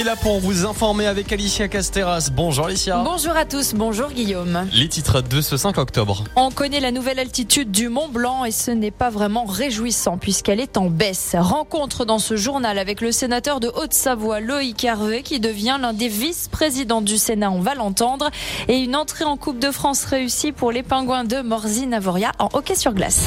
est là pour vous informer avec Alicia Casteras. Bonjour Alicia. Bonjour à tous, bonjour Guillaume. Les titres de ce 5 octobre. On connaît la nouvelle altitude du Mont Blanc et ce n'est pas vraiment réjouissant puisqu'elle est en baisse. Rencontre dans ce journal avec le sénateur de Haute-Savoie, Loïc Hervé, qui devient l'un des vice-présidents du Sénat, on va l'entendre, et une entrée en Coupe de France réussie pour les pingouins de Morzy-Navoria en hockey sur glace.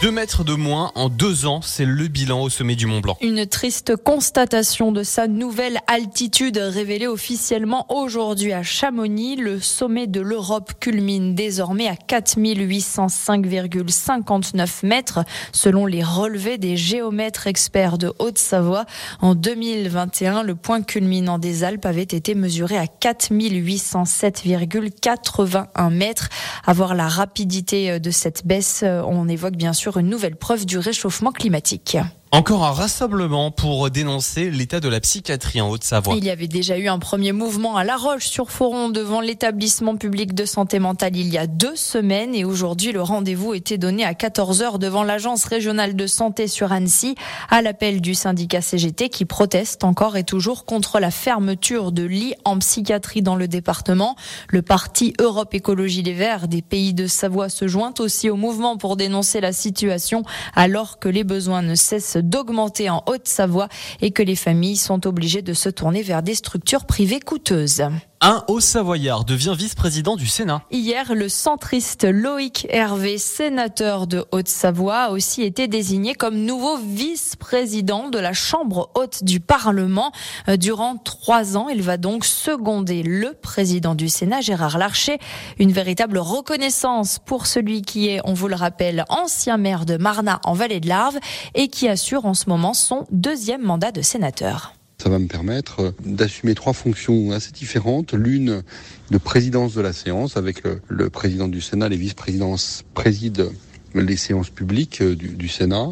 Deux mètres de moins en deux ans, c'est le bilan au sommet du Mont Blanc. Une triste constatation de sa nouvelle altitude révélée officiellement aujourd'hui à Chamonix. Le sommet de l'Europe culmine désormais à 4805,59 mètres selon les relevés des géomètres experts de Haute-Savoie. En 2021, le point culminant des Alpes avait été mesuré à 4807,81 mètres. À voir la rapidité de cette baisse, on évoque bien sûr une nouvelle preuve du réchauffement climatique. Encore un rassemblement pour dénoncer l'état de la psychiatrie en Haute-Savoie. Il y avait déjà eu un premier mouvement à La Roche-sur-Foron devant l'établissement public de santé mentale il y a deux semaines et aujourd'hui le rendez-vous était donné à 14h devant l'agence régionale de santé sur Annecy à l'appel du syndicat CGT qui proteste encore et toujours contre la fermeture de lits en psychiatrie dans le département. Le parti Europe Écologie Les Verts des pays de Savoie se joint aussi au mouvement pour dénoncer la situation alors que les besoins ne cessent d'augmenter en Haute-Savoie et que les familles sont obligées de se tourner vers des structures privées coûteuses. Un Haut-Savoyard devient vice-président du Sénat. Hier, le centriste Loïc Hervé, sénateur de Haute-Savoie, a aussi été désigné comme nouveau vice-président de la Chambre haute du Parlement. Euh, durant trois ans, il va donc seconder le président du Sénat, Gérard Larcher. Une véritable reconnaissance pour celui qui est, on vous le rappelle, ancien maire de Marna en Vallée de l'Arve et qui assure en ce moment son deuxième mandat de sénateur. Ça va me permettre euh, d'assumer trois fonctions assez différentes. L'une de présidence de la séance avec le, président du Sénat, les vice-présidents président les séances publiques euh, du, Sénat.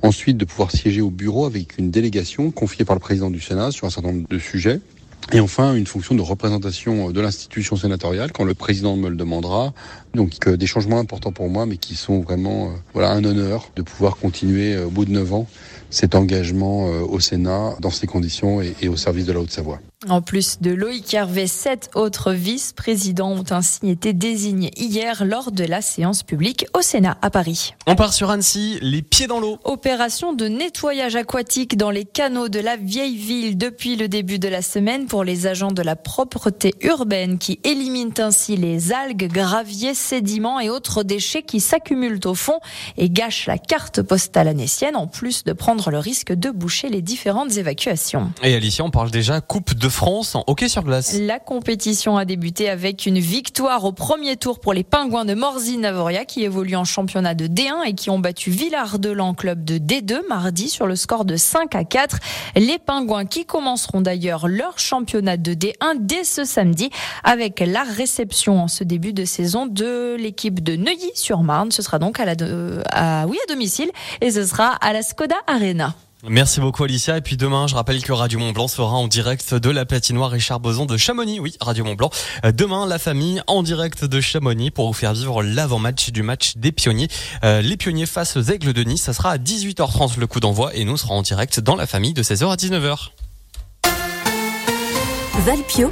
Ensuite, de pouvoir siéger au bureau avec une délégation confiée par le président du Sénat sur un certain nombre de sujets. Et enfin, une fonction de représentation de l'institution sénatoriale quand le président me le demandera. Donc euh, des changements importants pour moi, mais qui sont vraiment voilà un honneur de pouvoir continuer au bout de neuf ans cet engagement euh, au Sénat dans ces conditions et, au service de la Haute-Savoie. En plus de Loïc Hervé, sept autres vice-présidents ont ainsi été désignés hier lors de la séance publique au Sénat à Paris. On part sur Annecy, les pieds dans l'eau. Opération de nettoyage aquatique dans les canaux de la vieille ville depuis le début de la semaine pour les agents de la propreté urbaine qui éliminent ainsi les algues, graviers, sédiments et autres déchets qui s'accumulent au fond et gâchent la carte postale annécienne en plus de prendre le risque de boucher les différentes évacuations. Et Alicia, on parle déjà Coupe de France en hockey sur glace. La compétition a débuté avec une victoire au premier tour pour les Pingouins de Morzy-Navoria qui évoluent en championnat de D1 et qui ont battu Villard-de-Lans club de D2 mardi sur le score de 5 à 4. Les Pingouins qui commenceront d'ailleurs leur championnat de D1 dès ce samedi avec la réception en ce début de saison de l'équipe de Neuilly-sur-Marne. Ce sera donc à la à, oui, à domicile et ce sera à la Skoda Arena. Merci beaucoup Alicia. Et puis demain, je rappelle que Radio Mont Blanc sera en direct de la patinoire Richard Boson de Chamonix. Oui, Radio Mont Blanc. Euh, demain, la famille en direct de Chamonix pour vous faire vivre l'avant-match du match des pionniers. Euh, les pionniers face aux aigles de Nice. Ça sera à 18h30 le coup d'envoi et nous serons en direct dans la famille de 16h à 19h. Valpio